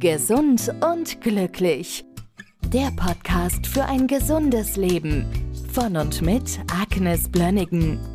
Gesund und glücklich. Der Podcast für ein gesundes Leben. Von und mit Agnes Blönnigen.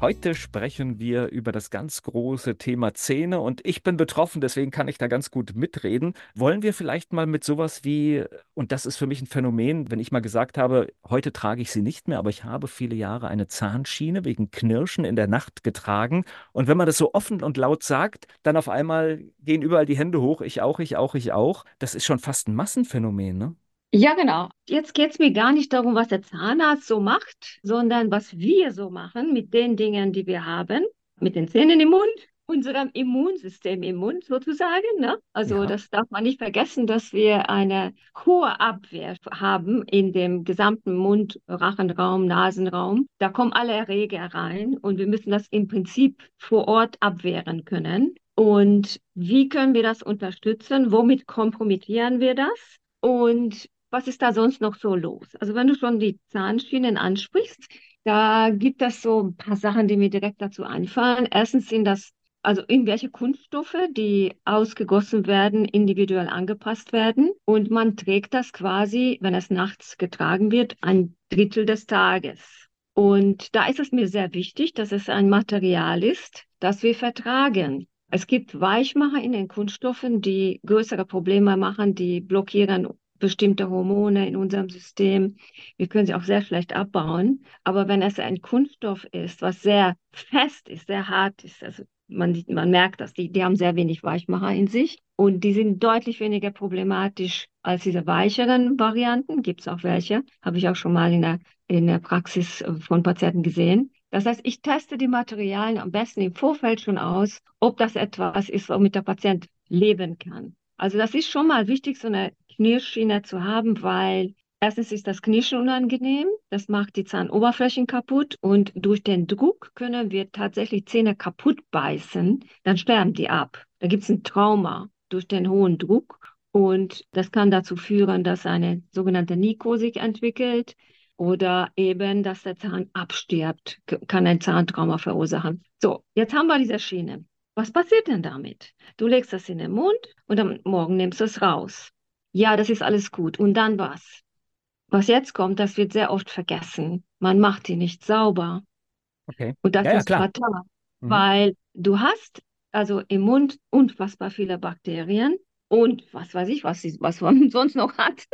Heute sprechen wir über das ganz große Thema Zähne und ich bin betroffen, deswegen kann ich da ganz gut mitreden. Wollen wir vielleicht mal mit sowas wie, und das ist für mich ein Phänomen, wenn ich mal gesagt habe, heute trage ich sie nicht mehr, aber ich habe viele Jahre eine Zahnschiene wegen Knirschen in der Nacht getragen. Und wenn man das so offen und laut sagt, dann auf einmal gehen überall die Hände hoch, ich auch, ich auch, ich auch. Das ist schon fast ein Massenphänomen, ne? Ja, genau. Jetzt geht es mir gar nicht darum, was der Zahnarzt so macht, sondern was wir so machen mit den Dingen, die wir haben, mit den Zähnen im Mund, unserem Immunsystem im Mund sozusagen. Ne? Also Ja. das darf man nicht vergessen, dass wir eine hohe Abwehr haben in dem gesamten Mund, Rachenraum, Nasenraum. Da kommen alle Erreger rein und wir müssen das im Prinzip vor Ort abwehren können. Und wie können wir das unterstützen? Womit kompromittieren wir das? Und was ist da sonst noch so los? Also wenn du schon die Zahnschienen ansprichst, da gibt es so ein paar Sachen, die mir direkt dazu einfallen. Erstens sind das also irgendwelche Kunststoffe, die ausgegossen werden, individuell angepasst werden. Und man trägt das quasi, wenn es nachts getragen wird, ein Drittel des Tages. Und da ist es mir sehr wichtig, dass es ein Material ist, das wir vertragen. Es gibt Weichmacher in den Kunststoffen, die größere Probleme machen, die blockieren bestimmte Hormone in unserem System. Wir können sie auch sehr schlecht abbauen. Aber wenn es ein Kunststoff ist, was sehr fest ist, sehr hart ist, also man, man merkt das, die, die haben sehr wenig Weichmacher in sich und die sind deutlich weniger problematisch als diese weicheren Varianten. Gibt es auch welche, habe ich auch schon mal in der, in der Praxis von Patienten gesehen. Das heißt, ich teste die Materialien am besten im Vorfeld schon aus, ob das etwas ist, womit der Patient leben kann. Also das ist schon mal wichtig, so eine Knirschschiene zu haben, weil erstens ist das Knirschen unangenehm, das macht die Zahnoberflächen kaputt und durch den Druck können wir tatsächlich Zähne kaputt beißen, dann sterben die ab. Da gibt es ein Trauma durch den hohen Druck und das kann dazu führen, dass eine sogenannte Nikose sich entwickelt oder eben, dass der Zahn abstirbt, kann ein Zahntrauma verursachen. So, jetzt haben wir diese Schiene. Was passiert denn damit? Du legst das in den Mund und am Morgen nimmst du es raus. Ja, das ist alles gut. Und dann was? Was jetzt kommt, das wird sehr oft vergessen. Man macht die nicht sauber. Okay. Und das Ja, ja, ist klar. fatal, Mhm. weil du hast also im Mund unfassbar viele Bakterien und was weiß ich, was, sie- was man sonst noch hat,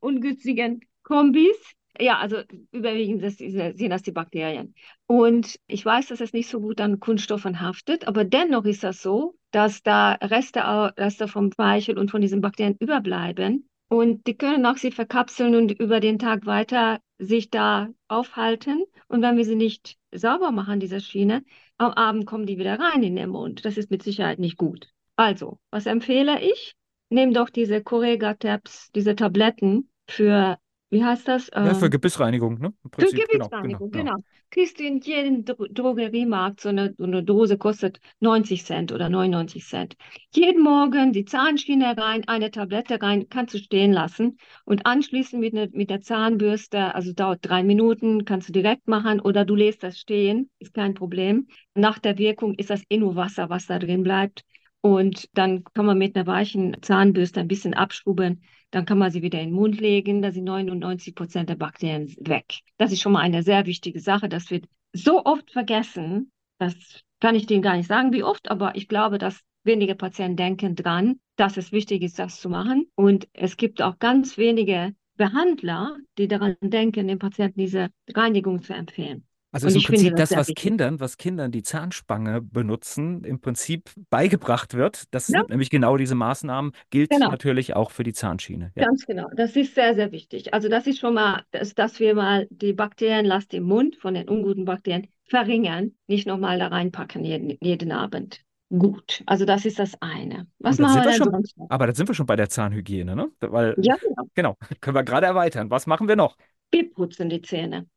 ungünstigen Kombis. Ja, also überwiegend das, sind das die Bakterien. Und ich weiß, dass es nicht so gut an Kunststoffen haftet, aber dennoch ist das so, dass da Reste, Reste vom Speichel und von diesen Bakterien überbleiben. Und die können auch sie verkapseln und über den Tag weiter sich da aufhalten. Und wenn wir sie nicht sauber machen, diese Schiene, am Abend kommen die wieder rein in den Mund. Das ist mit Sicherheit nicht gut. Also, was empfehle ich? Nimm doch diese Correga-Tabs, diese Tabletten für, wie heißt das? Ja, für Ähm, Gebissreinigung, ne? Für genau, genau, Gebissreinigung, genau. genau. Kriegst du in jedem Dro Drogeriemarkt so eine, so eine Dose, kostet 90 Cent oder 99 Cent. Jeden Morgen die Zahnschiene rein, eine Tablette rein, kannst du stehen lassen und anschließend mit, ne, mit der Zahnbürste, also dauert drei Minuten, kannst du direkt machen oder du lässt das stehen, ist kein Problem. Nach der Wirkung ist das eh nur Wasser, was da drin bleibt. Und dann kann man mit einer weichen Zahnbürste ein bisschen abschrubben. Dann kann man sie wieder in den Mund legen. Da sind 99 Prozent der Bakterien weg. Das ist schon mal eine sehr wichtige Sache. Das wird so oft vergessen. Das kann ich denen gar nicht sagen, wie oft, aber ich glaube, dass wenige Patienten denken dran, dass es wichtig ist, das zu machen. Und es gibt auch ganz wenige Behandler, die daran denken, den Patienten diese Reinigung zu empfehlen. Also ist im ich finde Prinzip das was wichtig. Kindern, was Kindern die Zahnspange benutzen, im Prinzip beigebracht wird. Das Ja, sind nämlich genau diese Maßnahmen, gilt genau. natürlich auch für die Zahnschiene. Ja. Ganz genau, das ist sehr, sehr wichtig. Also das ist schon mal, dass, dass wir mal die Bakterienlast im Mund von den unguten Bakterien verringern, nicht nochmal da reinpacken jeden, jeden Abend. Gut, also das ist das eine. Was machen wir wir schon, sonst noch? aber dann sind wir schon bei der Zahnhygiene, ne? Weil, Ja, genau. genau, können wir gerade erweitern. Was machen wir noch? Wir putzen die Zähne.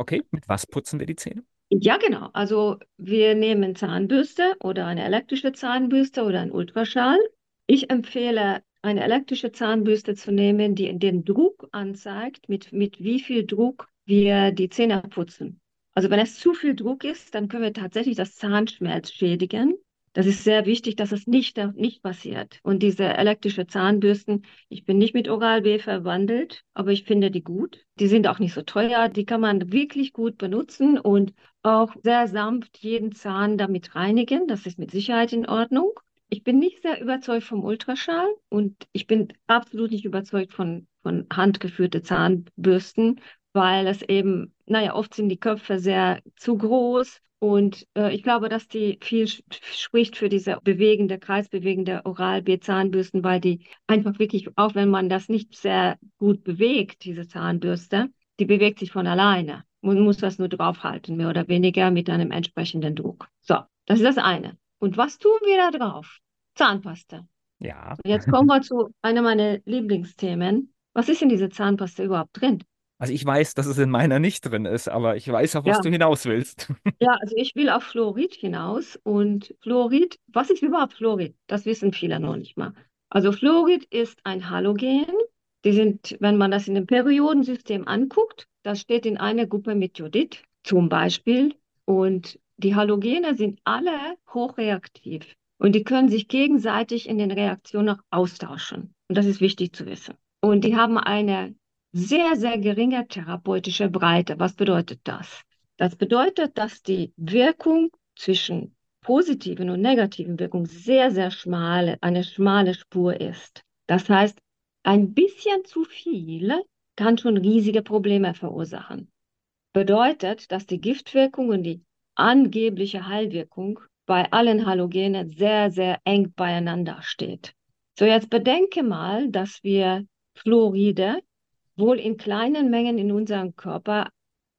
Okay, mit was putzen wir die Zähne? Ja, genau. Also wir nehmen Zahnbürste oder eine elektrische Zahnbürste oder einen Ultraschall. Ich empfehle, eine elektrische Zahnbürste zu nehmen, die den Druck anzeigt, mit, mit wie viel Druck wir die Zähne putzen. Also wenn es zu viel Druck ist, dann können wir tatsächlich das Zahnschmelz schädigen. Das ist sehr wichtig, dass es nicht, nicht passiert. Und diese elektrische Zahnbürsten, ich bin nicht mit Oral-B verwandelt, aber ich finde die gut. Die sind auch nicht so teuer. Die kann man wirklich gut benutzen und auch sehr sanft jeden Zahn damit reinigen. Das ist mit Sicherheit in Ordnung. Ich bin nicht sehr überzeugt vom Ultraschall und ich bin absolut nicht überzeugt von, von handgeführte Zahnbürsten, weil es eben, naja, oft sind die Köpfe sehr zu groß und äh, ich glaube, dass die viel spricht für diese bewegende, kreisbewegende Oral-B-Zahnbürsten, weil die einfach wirklich, auch wenn man das nicht sehr gut bewegt, diese Zahnbürste, die bewegt sich von alleine. Man muss das nur draufhalten, mehr oder weniger mit einem entsprechenden Druck. So, das ist das eine. Und was tun wir da drauf? Zahnpasta. Ja. Jetzt kommen wir zu einem meiner Lieblingsthemen. Was ist in dieser Zahnpasta überhaupt drin? Also ich weiß, dass es in meiner nicht drin ist, aber ich weiß auch, was Ja. du hinaus willst. Ja, also ich will auf Fluorid hinaus. Und Fluorid, was ist überhaupt Fluorid? Das wissen viele noch nicht mal. Also Fluorid ist ein Halogen. Die sind, wenn man das in dem Periodensystem anguckt, das steht in einer Gruppe mit Jodid zum Beispiel. Und die Halogene sind alle hochreaktiv. Und die können sich gegenseitig in den Reaktionen auch austauschen. Und das ist wichtig zu wissen. Und die haben eine sehr, sehr geringe therapeutische Breite. Was bedeutet das? Das bedeutet, dass die Wirkung zwischen positiven und negativen Wirkungen sehr, sehr schmale, eine schmale Spur ist. Das heißt, ein bisschen zu viel kann schon riesige Probleme verursachen. Bedeutet, dass die Giftwirkung und die angebliche Heilwirkung bei allen Halogenen sehr, sehr eng beieinander steht. So, jetzt bedenke mal, dass wir Fluoride wohl in kleinen Mengen in unserem Körper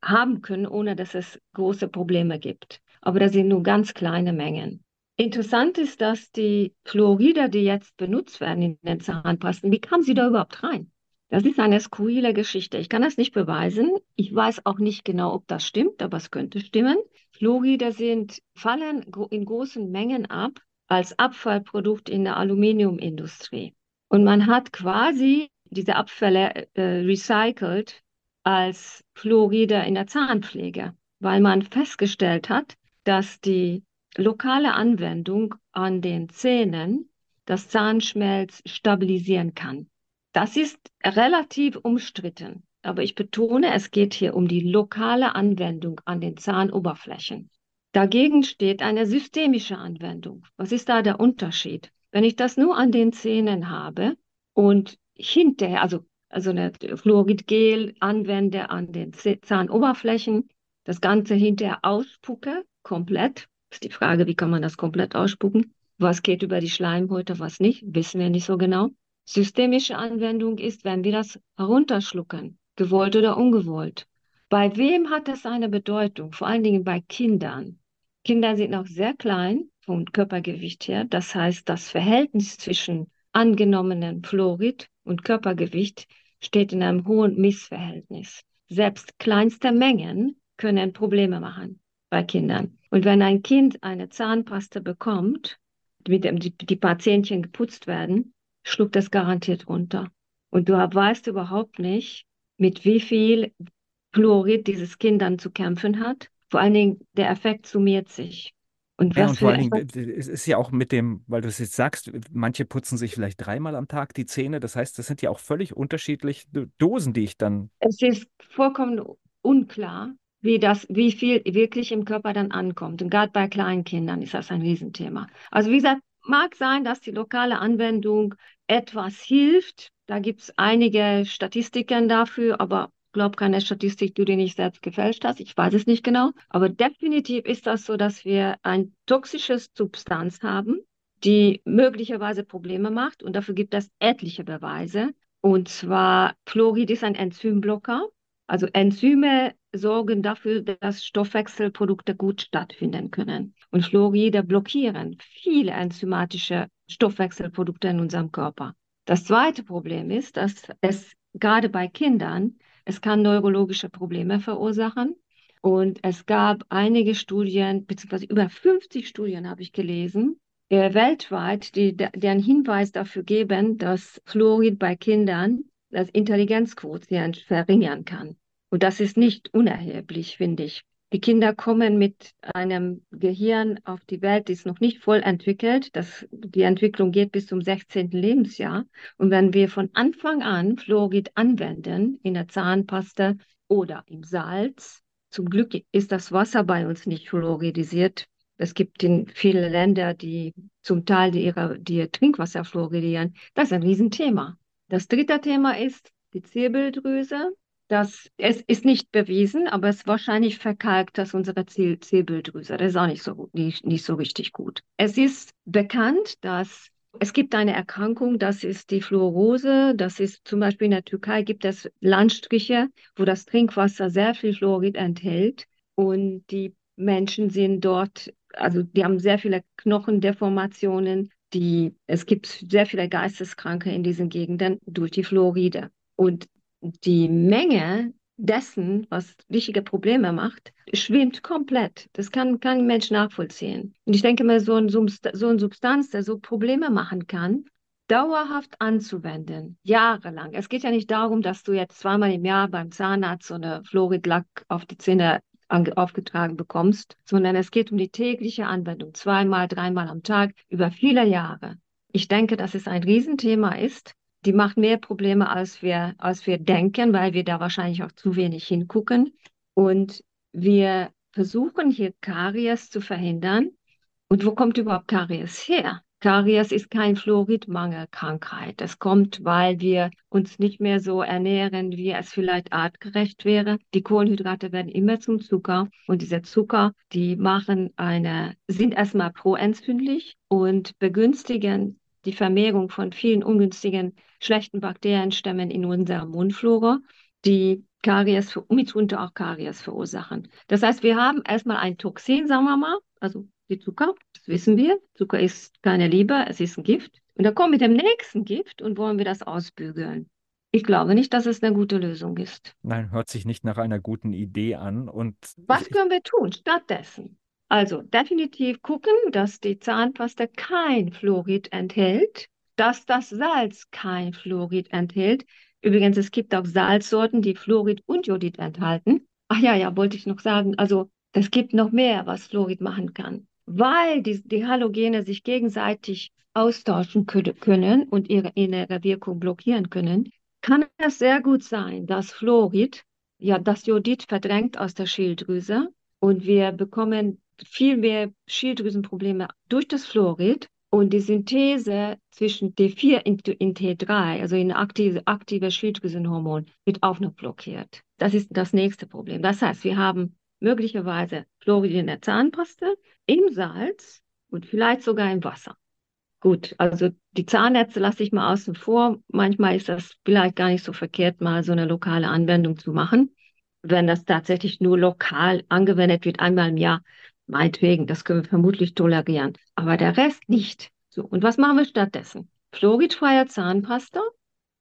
haben können, ohne dass es große Probleme gibt. Aber das sind nur ganz kleine Mengen. Interessant ist, dass die Fluoride, die jetzt benutzt werden in den Zahnpasten, wie kamen sie da überhaupt rein? Das ist eine skurrile Geschichte. Ich kann das nicht beweisen. Ich weiß auch nicht genau, ob das stimmt, aber es könnte stimmen. Fluoride sind, fallen in großen Mengen ab als Abfallprodukt in der Aluminiumindustrie. Und man hat quasi diese Abfälle äh, recycelt als Fluoride in der Zahnpflege, weil man festgestellt hat, dass die lokale Anwendung an den Zähnen das Zahnschmelz stabilisieren kann. Das ist relativ umstritten, aber ich betone, es geht hier um die lokale Anwendung an den Zahnoberflächen. Dagegen steht eine systemische Anwendung. Was ist da der Unterschied? Wenn ich das nur an den Zähnen habe und hinterher, also, also eine Fluoridgel anwende an den Zahnoberflächen, das Ganze hinterher ausspucke, komplett, ist die Frage, wie kann man das komplett ausspucken? Was geht über die Schleimhäute, was nicht, wissen wir nicht so genau. Systemische Anwendung ist, wenn wir das herunterschlucken, gewollt oder ungewollt. Bei wem hat das eine Bedeutung? Vor allen Dingen bei Kindern. Kinder sind noch sehr klein vom Körpergewicht her. Das heißt, das Verhältnis zwischen angenommenen Fluorid und Körpergewicht steht in einem hohen Missverhältnis. Selbst kleinste Mengen können Probleme machen bei Kindern. Und wenn ein Kind eine Zahnpaste bekommt, mit dem die, die paar Zähnchen geputzt werden, schluckt das garantiert runter. Und du weißt überhaupt nicht, mit wie viel Fluorid dieses Kind dann zu kämpfen hat. Vor allen Dingen, der Effekt summiert sich. Und ja, und vor allen Dingen, es ist ja auch mit dem, weil du es jetzt sagst, manche putzen sich vielleicht dreimal am Tag die Zähne. Das heißt, das sind ja auch völlig unterschiedliche Dosen, die ich dann. Es ist vollkommen unklar, wie das, wie viel wirklich im Körper dann ankommt. Und gerade bei kleinen Kindern ist das ein Riesenthema. Also wie gesagt, mag sein, dass die lokale Anwendung etwas hilft. Da gibt es einige Statistiken dafür, aber glaube keine Statistik, die du nicht selbst gefälscht hast. Ich weiß es nicht genau. Aber definitiv ist das so, dass wir ein toxisches Substanz haben, die möglicherweise Probleme macht. Und dafür gibt es etliche Beweise. Und zwar, Fluorid ist ein Enzymblocker. Also Enzyme sorgen dafür, dass Stoffwechselprodukte gut stattfinden können. Und Fluoride blockieren viele enzymatische Stoffwechselprodukte in unserem Körper. Das zweite Problem ist, dass es gerade bei Kindern, es kann neurologische Probleme verursachen. Und es gab einige Studien, beziehungsweise über 50 Studien habe ich gelesen, äh, weltweit, die, einen Hinweis dafür geben, dass Fluorid bei Kindern das Intelligenzquotient verringern kann. Und das ist nicht unerheblich, finde ich. Die Kinder kommen mit einem Gehirn auf die Welt, die ist noch nicht voll entwickelt. Das, die Entwicklung geht bis zum 16. Lebensjahr. Und wenn wir von Anfang an Fluorid anwenden in der Zahnpasta oder im Salz, zum Glück ist das Wasser bei uns nicht fluoridisiert. Es gibt in viele Länder, die zum Teil ihre, die Trinkwasser fluoridieren. Das ist ein Riesenthema. Das dritte Thema ist die Zirbeldrüse. Das, es ist nicht bewiesen, aber es wahrscheinlich verkalkt das unsere Zirbeldrüse. Das ist auch nicht so, nicht, nicht so richtig gut. Es ist bekannt, dass es gibt eine Erkrankung, das ist die Fluorose. Das ist zum Beispiel in der Türkei gibt es Landstriche, wo das Trinkwasser sehr viel Fluorid enthält und die Menschen sind dort, also die haben sehr viele Knochendeformationen. Die, es gibt sehr viele Geisteskranke in diesen Gegenden durch die Fluoride. Und die Menge dessen, was richtige Probleme macht, schwimmt komplett. Das kann kein Mensch nachvollziehen. Und ich denke mal, so ein, so ein Substanz, der so Probleme machen kann, dauerhaft anzuwenden, jahrelang. Es geht ja nicht darum, dass du jetzt zweimal im Jahr beim Zahnarzt so eine Fluoridlack auf die Zähne aufgetragen bekommst, sondern es geht um die tägliche Anwendung, zweimal, dreimal am Tag, über viele Jahre. Ich denke, dass es ein Riesenthema ist, die macht mehr Probleme, als wir, als wir denken, weil wir da wahrscheinlich auch zu wenig hingucken. Und wir versuchen hier Karies zu verhindern. Und wo kommt überhaupt Karies her? Karies ist kein Fluoridmangelkrankheit. Das kommt, weil wir uns nicht mehr so ernähren, wie es vielleicht artgerecht wäre. Die Kohlenhydrate werden immer zum Zucker und diese Zucker, die machen eine, sind erstmal proentzündlich und begünstigen die Vermehrung von vielen ungünstigen, schlechten Bakterienstämmen in unserer Mundflora, die Karies, mitunter auch Karies verursachen. Das heißt, wir haben erstmal ein Toxin, sagen wir mal, also die Zucker, das wissen wir. Zucker ist keine Liebe, es ist ein Gift. Und dann kommen wir mit dem nächsten Gift und wollen wir das ausbügeln. Ich glaube nicht, dass es eine gute Lösung ist. Nein, hört sich nicht nach einer guten Idee an. Und Was können wir tun stattdessen? Also definitiv gucken, dass die Zahnpasta kein Fluorid enthält, dass das Salz kein Fluorid enthält. Übrigens, es gibt auch Salzsorten, die Fluorid und Jodid enthalten. Ach ja, ja, wollte ich noch sagen. Also es gibt noch mehr, was Fluorid machen kann. Weil die, die Halogene sich gegenseitig austauschen können und ihre innere Wirkung blockieren können, kann es sehr gut sein, dass Fluorid, ja, das Jodid verdrängt aus der Schilddrüse und wir bekommen viel mehr Schilddrüsenprobleme durch das Fluorid und die Synthese zwischen T4 und T3, also ein aktive, aktive Schilddrüsenhormon, wird auch noch blockiert. Das ist das nächste Problem. Das heißt, wir haben möglicherweise Fluorid in der Zahnpaste, im Salz und vielleicht sogar im Wasser. Gut, also die Zahnärzte lasse ich mal außen vor. Manchmal ist das vielleicht gar nicht so verkehrt, mal so eine lokale Anwendung zu machen. Wenn das tatsächlich nur lokal angewendet wird, einmal im Jahr, Meinetwegen, das können wir vermutlich tolerieren. Aber der Rest nicht. So, und was machen wir stattdessen? Fluoridfreie Zahnpasta.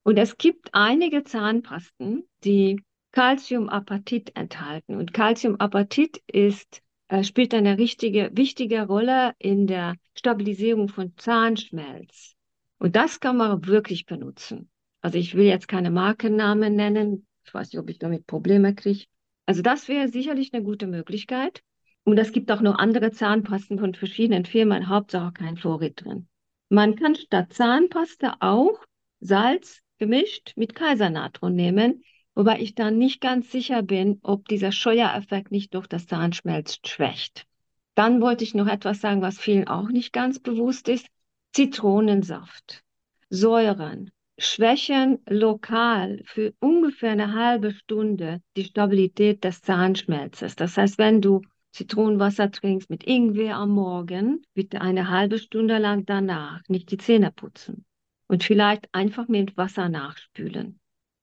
Und es gibt einige Zahnpasten, die Calciumapatit enthalten. Und Calciumapatit ist, äh, spielt eine richtige, wichtige Rolle in der Stabilisierung von Zahnschmelz. Und das kann man wirklich benutzen. Also ich will jetzt keine Markennamen nennen. Ich weiß nicht, ob ich damit Probleme kriege. Also das wäre sicherlich eine gute Möglichkeit. Und es gibt auch noch andere Zahnpasten von verschiedenen Firmen, Hauptsache kein Fluorid drin. Man kann statt Zahnpasta auch Salz gemischt mit Kaisernatron nehmen, wobei ich dann nicht ganz sicher bin, ob dieser Scheuereffekt nicht durch das Zahnschmelz schwächt. Dann wollte ich noch etwas sagen, was vielen auch nicht ganz bewusst ist. Zitronensaft, Säuren, schwächen lokal für ungefähr eine halbe Stunde die Stabilität des Zahnschmelzes. Das heißt, wenn du Zitronenwasser trinkst mit Ingwer am Morgen, bitte eine halbe Stunde lang danach nicht die Zähne putzen und vielleicht einfach mit Wasser nachspülen.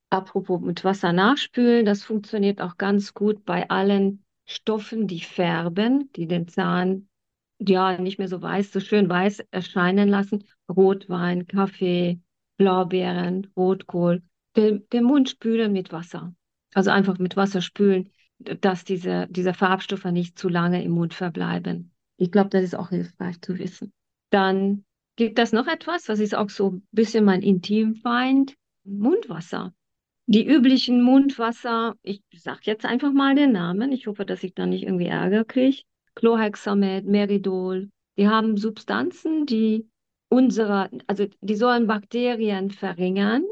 Apropos mit Wasser nachspülen, das funktioniert auch ganz gut bei allen Stoffen, die färben, die den Zahn ja nicht mehr so weiß, so schön weiß erscheinen lassen. Rotwein, Kaffee, Blaubeeren, Rotkohl. Den, den Mund spülen mit Wasser. Also einfach mit Wasser spülen dass diese, diese Farbstoffe nicht zu lange im Mund verbleiben. Ich glaube, das ist auch hilfreich zu wissen. Dann gibt es noch etwas, was ist auch so ein bisschen mein Intimfeind, Mundwasser. Die üblichen Mundwasser, ich sage jetzt einfach mal den Namen, ich hoffe, dass ich da nicht irgendwie Ärger kriege. Chlorhexamet, Meridol, die haben Substanzen, die unsere, also die sollen Bakterien verringern,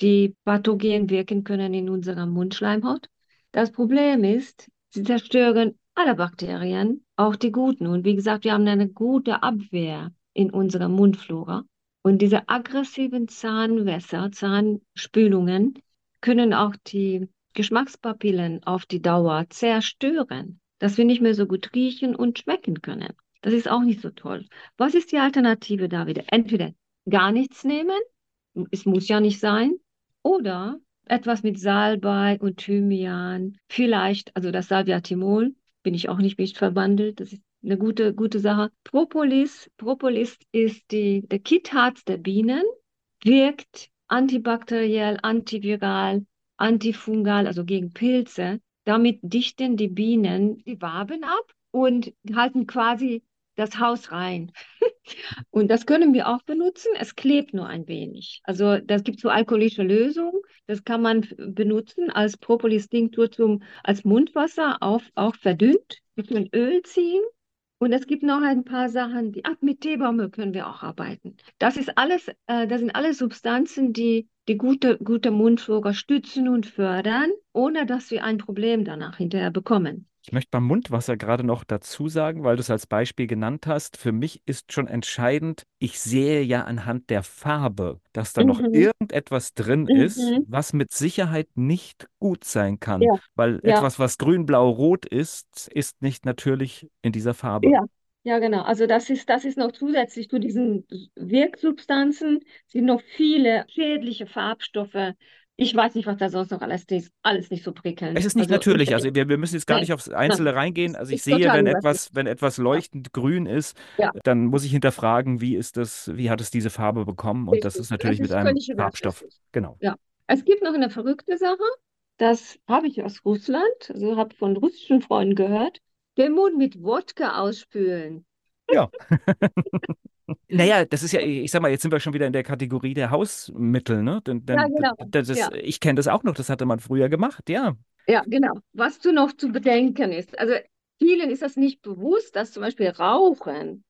die pathogen wirken können in unserer Mundschleimhaut. Das Problem ist, sie zerstören alle Bakterien, auch die guten. Und wie gesagt, wir haben eine gute Abwehr in unserer Mundflora. Und diese aggressiven Zahnwässer, Zahnspülungen, können auch die Geschmackspapillen auf die Dauer zerstören, dass wir nicht mehr so gut riechen und schmecken können. Das ist auch nicht so toll. Was ist die Alternative da wieder? Entweder gar nichts nehmen, es muss ja nicht sein, oder etwas mit Salbei und Thymian, vielleicht, also das Salviatimol, bin ich auch nicht mit verwandelt, das ist eine gute, gute Sache. Propolis, Propolis ist die, der Kitharz der Bienen, wirkt antibakteriell, antiviral, antifungal, also gegen Pilze. Damit dichten die Bienen die Waben ab und halten quasi das Haus rein. und das können wir auch benutzen. Es klebt nur ein wenig. Also das gibt so alkoholische Lösungen. Das kann man benutzen als Propolis-Tinktur zum als Mundwasser auf, auch verdünnt. Wir können Öl ziehen und es gibt noch ein paar Sachen, die, ach, mit Teebaumöl können wir auch arbeiten. Das ist alles, äh, das sind alles Substanzen, die die gute, gute Mundflora stützen und fördern, ohne dass wir ein Problem danach hinterher bekommen. Ich möchte beim Mundwasser gerade noch dazu sagen, weil du es als Beispiel genannt hast. Für mich ist schon entscheidend, ich sehe ja anhand der Farbe, dass da mhm. noch irgendetwas drin mhm. ist, was mit Sicherheit nicht gut sein kann. Ja. Weil ja. etwas, was grün, blau, rot ist, ist nicht natürlich in dieser Farbe. Ja. Ja, genau. Also das ist, das ist noch zusätzlich zu diesen Wirksubstanzen, sind noch viele schädliche Farbstoffe ich weiß nicht, was da sonst noch alles ist. Alles nicht so prickelnd. Es ist nicht also, natürlich. Also wir, wir müssen jetzt gar nee, nicht aufs Einzelne reingehen. Also ich sehe, wenn etwas, wenn etwas leuchtend ja. grün ist, ja. dann muss ich hinterfragen, wie ist das, wie hat es diese Farbe bekommen? Und das ist natürlich das ist mit einem Farbstoff. Genau. Ja. Es gibt noch eine verrückte Sache. Das habe ich aus Russland, also habe von russischen Freunden gehört. Den Mund mit Wodka ausspülen. Ja. Naja, das ist ja, ich sag mal, jetzt sind wir schon wieder in der Kategorie der Hausmittel, ne? Denn, denn, ja, genau. Das ist, ja. Ich kenne das auch noch, das hatte man früher gemacht, ja. Ja, genau. Was du noch zu bedenken ist, also vielen ist das nicht bewusst, dass zum Beispiel Rauchen,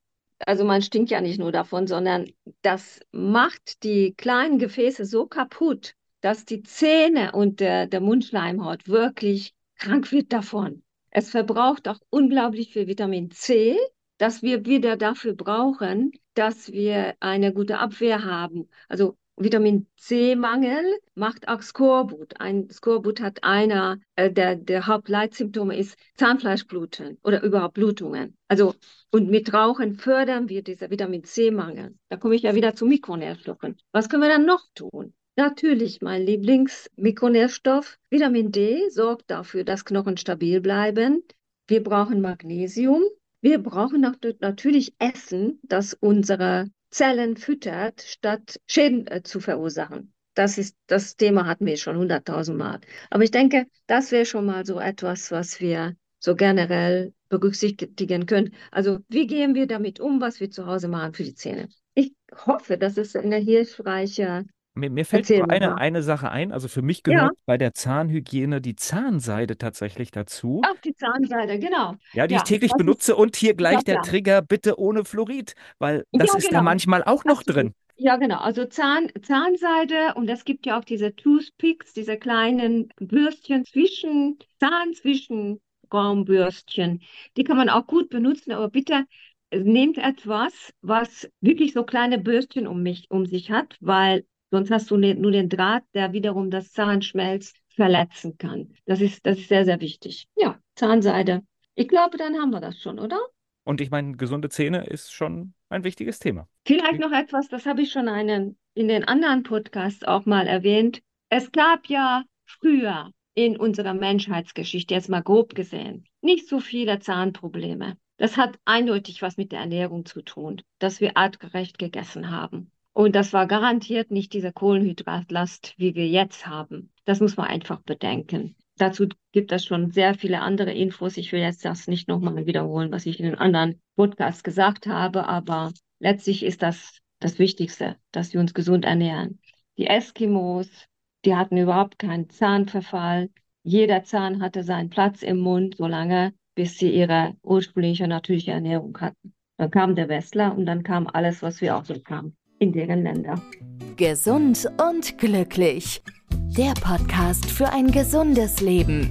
also man stinkt ja nicht nur davon, sondern das macht die kleinen Gefäße so kaputt, dass die Zähne und der, der Mundschleimhaut wirklich krank wird davon. Es verbraucht auch unglaublich viel Vitamin C, das wir wieder dafür brauchen, dass wir eine gute Abwehr haben. Also Vitamin C-Mangel macht auch Skorbut. Ein Skorbut hat einer äh, der, der Hauptleitsymptome ist Zahnfleischbluten oder überhaupt Blutungen. Also und mit Rauchen fördern wir diese Vitamin C-Mangel. Da komme ich ja wieder zu Mikronährstoffen. Was können wir dann noch tun? Natürlich, mein Lieblingsmikronährstoff, Vitamin D, sorgt dafür, dass Knochen stabil bleiben. Wir brauchen Magnesium, wir brauchen natürlich Essen, das unsere Zellen füttert, statt Schäden äh, zu verursachen. Das ist das Thema hatten wir schon hunderttausend Mal. Aber ich denke, das wäre schon mal so etwas, was wir so generell berücksichtigen können. Also wie gehen wir damit um, was wir zu Hause machen für die Zähne? Ich hoffe, dass es eine hilfreiche mir, mir fällt nur eine, eine Sache ein. Also für mich gehört ja. bei der Zahnhygiene die Zahnseide tatsächlich dazu. Ach, die Zahnseide, genau. Ja, die ja, ich täglich benutze. und hier gleich ja, der Trigger, bitte ohne Fluorid, weil das ist genau. da manchmal auch noch das drin. Ja, genau. Also Zahn, Zahnseide und es gibt ja auch diese Toothpicks, diese kleinen Bürstchen zwischen Zahn, zwischen Raumbürstchen. Die kann man auch gut benutzen, aber bitte nehmt etwas, was wirklich so kleine Bürstchen um mich, um sich hat, weil Sonst hast du ne, nur den Draht, der wiederum das Zahnschmelz verletzen kann. Das ist, das ist sehr, sehr wichtig. Ja, Zahnseide. Ich glaube, dann haben wir das schon, oder? Und ich meine, gesunde Zähne ist schon ein wichtiges Thema. Vielleicht noch etwas, das habe ich schon einen, in den anderen Podcasts auch mal erwähnt. Es gab ja früher in unserer Menschheitsgeschichte, jetzt mal grob gesehen, nicht so viele Zahnprobleme. Das hat eindeutig was mit der Ernährung zu tun, dass wir artgerecht gegessen haben. Und das war garantiert nicht diese Kohlenhydratlast, wie wir jetzt haben. Das muss man einfach bedenken. Dazu gibt es schon sehr viele andere Infos. Ich will jetzt das nicht nochmal wiederholen, was ich in den anderen Podcasts gesagt habe, aber letztlich ist das das Wichtigste, dass wir uns gesund ernähren. Die Eskimos, Die hatten überhaupt keinen Zahnverfall. Jeder Zahn hatte seinen Platz im Mund, solange bis sie ihre ursprüngliche natürliche Ernährung hatten. Dann kam der Westler und dann kam alles, was wir auch so kamen, in deren Länder. Gesund und glücklich. Der Podcast für ein gesundes Leben.